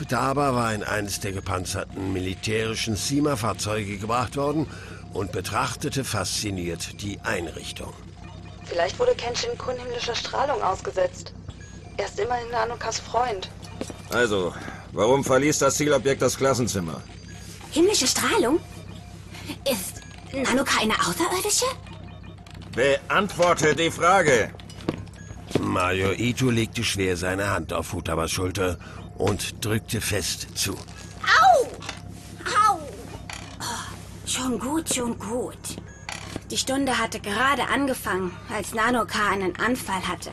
Futaba war in eines der gepanzerten militärischen Sima-Fahrzeuge gebracht worden und betrachtete fasziniert die Einrichtung. Vielleicht wurde Kenshin Kun himmlischer Strahlung ausgesetzt. Er ist immerhin Nanokas Freund. Also, warum verließ das Zielobjekt das Klassenzimmer? Himmlische Strahlung? Ist Nanoka eine Außerirdische? Beantworte die Frage. Mario Ito legte schwer seine Hand auf Futabas Schulter und drückte fest zu. Au! Au! Oh, schon gut, schon gut. Die Stunde hatte gerade angefangen, als Nanoka einen Anfall hatte.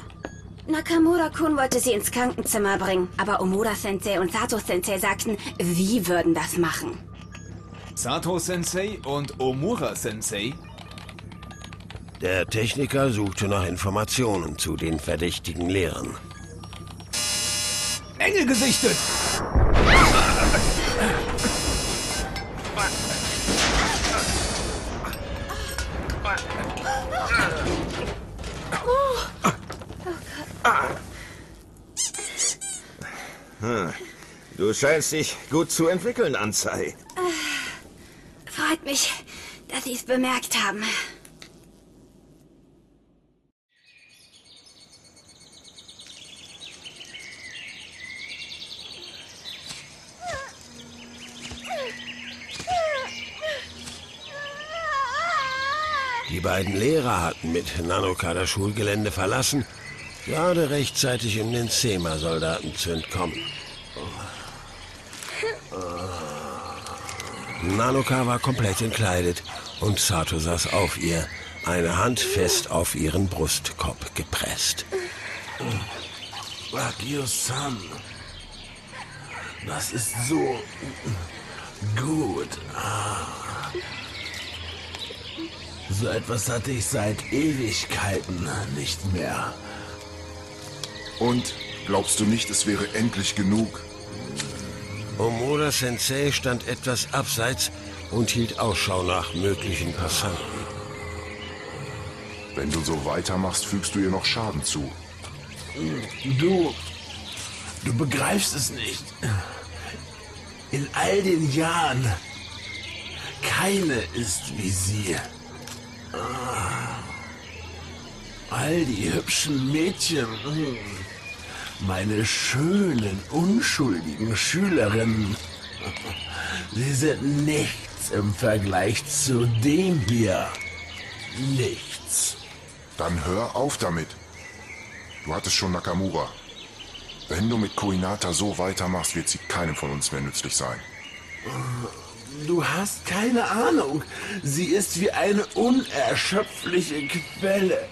Nakamura-kun wollte sie ins Krankenzimmer bringen, aber Omura-sensei und Sato-sensei sagten, sie würden das machen. Sato-sensei und Omura-sensei? Der Techniker suchte nach Informationen zu den verdächtigen Lehrern. Engel gesichtet! Du scheinst dich gut zu entwickeln, Ansei. Freut mich, dass Sie es bemerkt haben. Die beiden Lehrer hatten mit Nanoka das Schulgelände verlassen, gerade rechtzeitig, um den Sema-Soldaten zu entkommen. Nanoka war komplett entkleidet und Sato saß auf ihr, eine Hand fest auf ihren Brustkorb gepresst. Wagyu-san, das ist so gut. Ah. So etwas hatte ich seit Ewigkeiten nicht mehr. Und glaubst du nicht, es wäre endlich genug? Omura Sensei stand etwas abseits und hielt Ausschau nach möglichen Passanten. Wenn du so weitermachst, fügst du ihr noch Schaden zu. Du, du begreifst es nicht. In all den Jahren, keine ist wie sie. Ah. All die hübschen Mädchen, hm. meine schönen, unschuldigen Schülerinnen, sie sind nichts im Vergleich zu dem hier. Nichts. Dann hör auf damit. Du hattest schon Nakamura. Wenn du mit Koinata so weitermachst, wird sie keinem von uns mehr nützlich sein. Du hast keine Ahnung. Sie ist wie eine unerschöpfliche Quelle.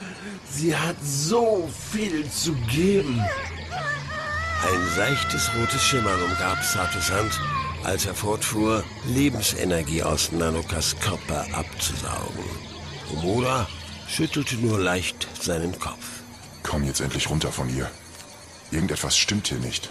Sie hat so viel zu geben. Ein seichtes rotes Schimmern umgab Satos Hand, als er fortfuhr, Lebensenergie aus Nanokas Körper abzusaugen. Omura schüttelte nur leicht seinen Kopf. Komm jetzt endlich runter von hier. Irgendetwas stimmt hier nicht.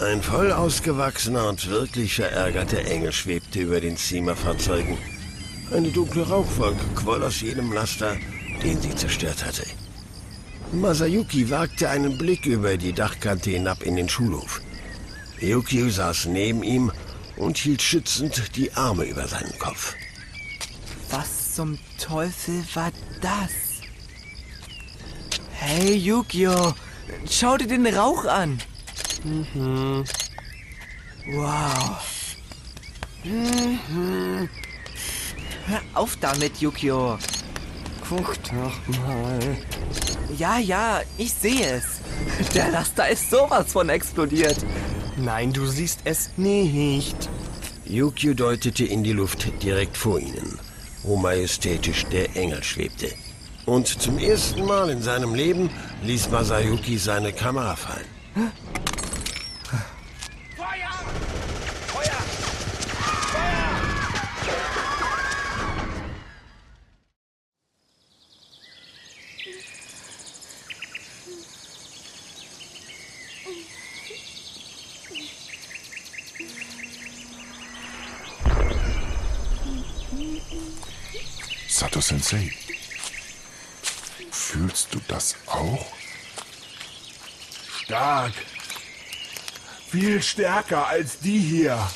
Ein voll ausgewachsener und wirklich verärgerter Engel schwebte über den Zima-Fahrzeugen. Eine dunkle Rauchwolke quoll aus jedem Laster, den sie zerstört hatte. Masayuki wagte einen Blick über die Dachkante hinab in den Schulhof. Yukio saß neben ihm und hielt schützend die Arme über seinen Kopf. Was zum Teufel war das? Hey, Yukio, schau dir den Rauch an. Mhm. Wow. Mhm. Hör auf damit, Yukio. Guck doch mal. Ja, ja, ich sehe es. Der Laster ist sowas von explodiert. Nein, du siehst es nicht. Yukio deutete in die Luft direkt vor ihnen, wo majestätisch der Engel schwebte. Und zum ersten Mal in seinem Leben ließ Masayuki seine Kamera fallen. Sato Sensei. Fühlst du das auch? Stark. Viel stärker als die hier.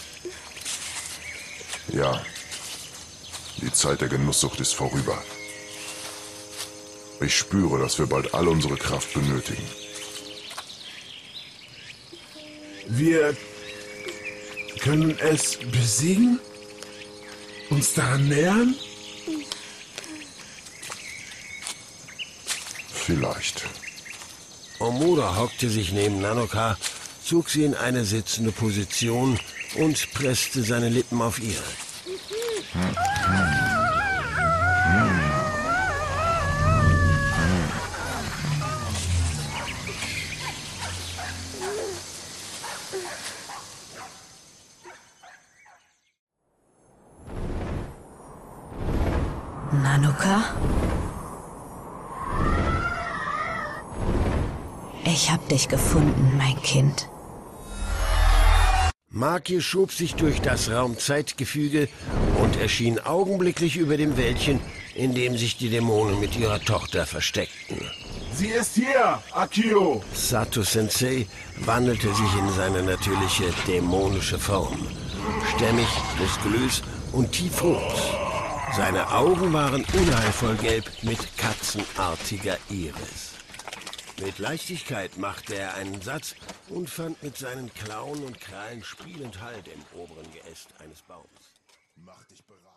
Ja. Die Zeit der Genusssucht ist vorüber. Ich spüre, dass wir bald all unsere Kraft benötigen. Wir können es besiegen? Uns daran nähern? Vielleicht. Omura hockte sich neben Nanoka, zog sie in eine sitzende Position und presste seine Lippen auf ihre. Nanoka? Ich hab dich gefunden, mein Kind. Maki schob sich durch das Raumzeitgefüge und erschien augenblicklich über dem Wäldchen, in dem sich die Dämonen mit ihrer Tochter versteckten. Sie ist hier, Akio. Sato Sensei wandelte sich in seine natürliche dämonische Form. Stämmig, muskulös und tiefrot. Seine Augen waren unheilvoll gelb mit katzenartiger Iris. Mit Leichtigkeit machte er einen Satz und fand mit seinen Klauen und Krallen spielend Halt im oberen Geäst eines Baums. Mach dich bereit.